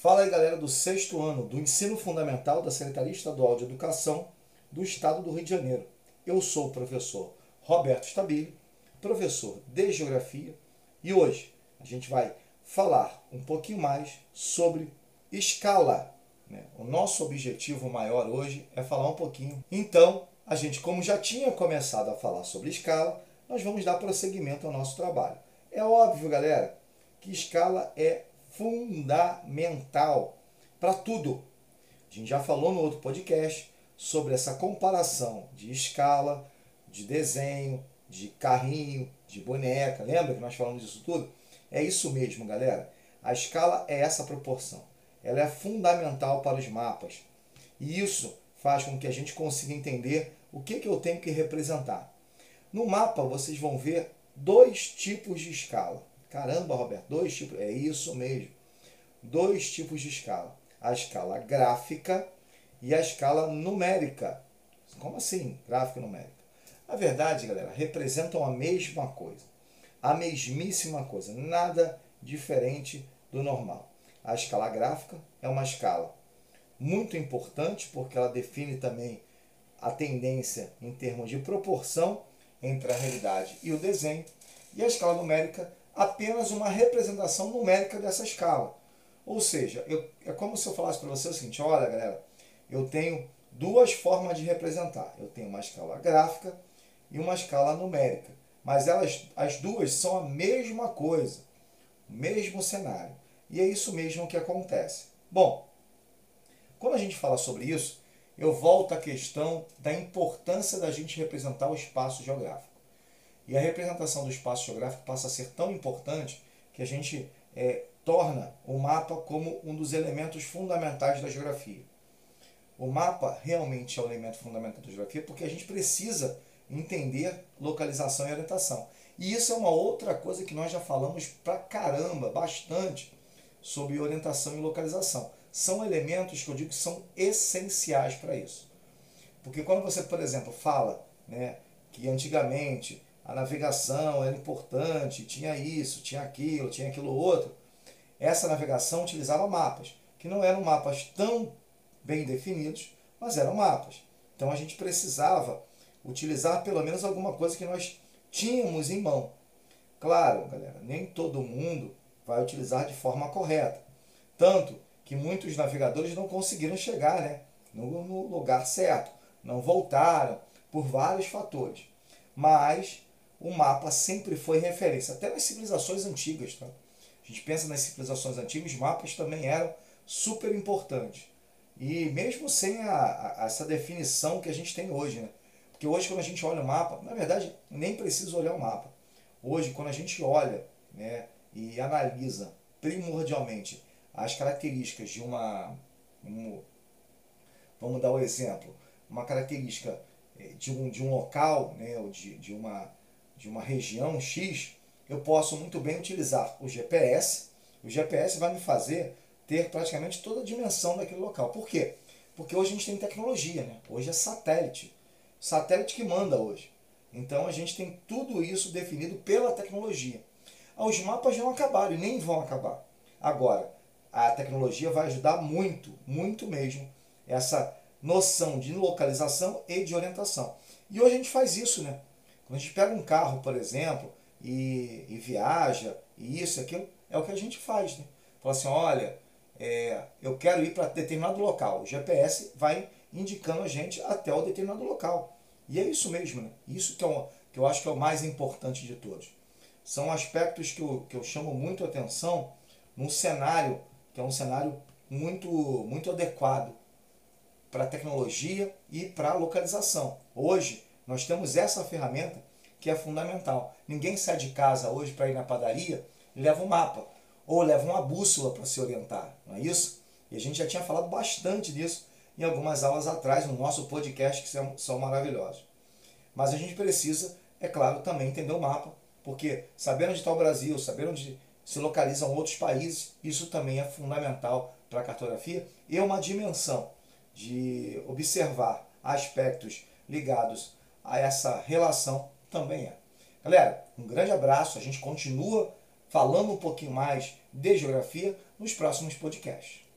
Fala aí, galera do sexto ano do Ensino Fundamental da Secretaria Estadual de Educação do Estado do Rio de Janeiro. Eu sou o professor Roberto Stabile, professor de Geografia, e hoje a gente vai falar um pouquinho mais sobre escala. Né? O nosso objetivo maior hoje é falar um pouquinho. Então, a gente, como já tinha começado a falar sobre escala, nós vamos dar prosseguimento ao nosso trabalho. É óbvio, galera, que escala é fundamental para tudo. A gente já falou no outro podcast sobre essa comparação de escala, de desenho, de carrinho, de boneca. Lembra que nós falamos disso tudo? É isso mesmo, galera. A escala é essa proporção. Ela é fundamental para os mapas. E isso faz com que a gente consiga entender o que, que eu tenho que representar. No mapa vocês vão ver dois tipos de escala. Caramba, Roberto, dois tipos. É isso mesmo. Dois tipos de escala. A escala gráfica e a escala numérica. Como assim, gráfica e numérica? Na verdade, galera, representam a mesma coisa. A mesmíssima coisa. Nada diferente do normal. A escala gráfica é uma escala muito importante porque ela define também a tendência em termos de proporção entre a realidade e o desenho. E a escala numérica apenas uma representação numérica dessa escala. Ou seja, eu, é como se eu falasse para você o seguinte: olha, galera, eu tenho duas formas de representar. Eu tenho uma escala gráfica e uma escala numérica. Mas elas, as duas são a mesma coisa, o mesmo cenário. E é isso mesmo que acontece. Bom, quando a gente fala sobre isso, eu volto à questão da importância da gente representar o espaço geográfico. E a representação do espaço geográfico passa a ser tão importante que a gente é, torna o mapa como um dos elementos fundamentais da geografia. O mapa realmente é o elemento fundamental da geografia porque a gente precisa entender localização e orientação. E isso é uma outra coisa que nós já falamos pra caramba, bastante, sobre orientação e localização. São elementos que eu digo que são essenciais para isso. Porque quando você, por exemplo, fala né, que antigamente a navegação era importante, tinha isso, tinha aquilo, tinha aquilo outro. Essa navegação utilizava mapas, que não eram mapas tão bem definidos, mas eram mapas. Então a gente precisava utilizar pelo menos alguma coisa que nós tínhamos em mão. Claro, galera, nem todo mundo vai utilizar de forma correta. Tanto que muitos navegadores não conseguiram chegar né, no, no lugar certo, não voltaram por vários fatores. Mas o mapa sempre foi referência, até nas civilizações antigas. Tá? A gente pensa nas civilizações antigas, mapas também eram super importantes. E mesmo sem a, a, essa definição que a gente tem hoje, né? Porque hoje quando a gente olha o mapa, na verdade nem precisa olhar o mapa. Hoje quando a gente olha né, e analisa primordialmente as características de uma, um, vamos dar o um exemplo, uma característica eh, de um, de um local, né, ou de, de uma de uma região X, eu posso muito bem utilizar o GPS. O GPS vai me fazer ter praticamente toda a dimensão daquele local. Por quê? Porque hoje a gente tem tecnologia, né? Hoje é satélite. Satélite que manda hoje. Então a gente tem tudo isso definido pela tecnologia. Ah, os mapas não acabaram e nem vão acabar. Agora, a tecnologia vai ajudar muito, muito mesmo, essa noção de localização e de orientação. E hoje a gente faz isso, né? Quando a gente pega um carro, por exemplo, e, e viaja, e isso aquilo, é o que a gente faz. Né? Fala assim, olha, é, eu quero ir para determinado local. O GPS vai indicando a gente até o determinado local. E é isso mesmo, né? Isso que, é que eu acho que é o mais importante de todos. São aspectos que eu, que eu chamo muito atenção num cenário que é um cenário muito, muito adequado para a tecnologia e para a localização. Hoje, nós temos essa ferramenta que é fundamental. Ninguém sai de casa hoje para ir na padaria e leva um mapa ou leva uma bússola para se orientar, não é isso? E a gente já tinha falado bastante disso em algumas aulas atrás no nosso podcast que são, maravilhosos. Mas a gente precisa, é claro, também entender o mapa, porque saber onde está o Brasil, saber onde se localizam outros países, isso também é fundamental para a cartografia e é uma dimensão de observar aspectos ligados a essa relação também é. Galera, um grande abraço. A gente continua falando um pouquinho mais de geografia nos próximos podcasts.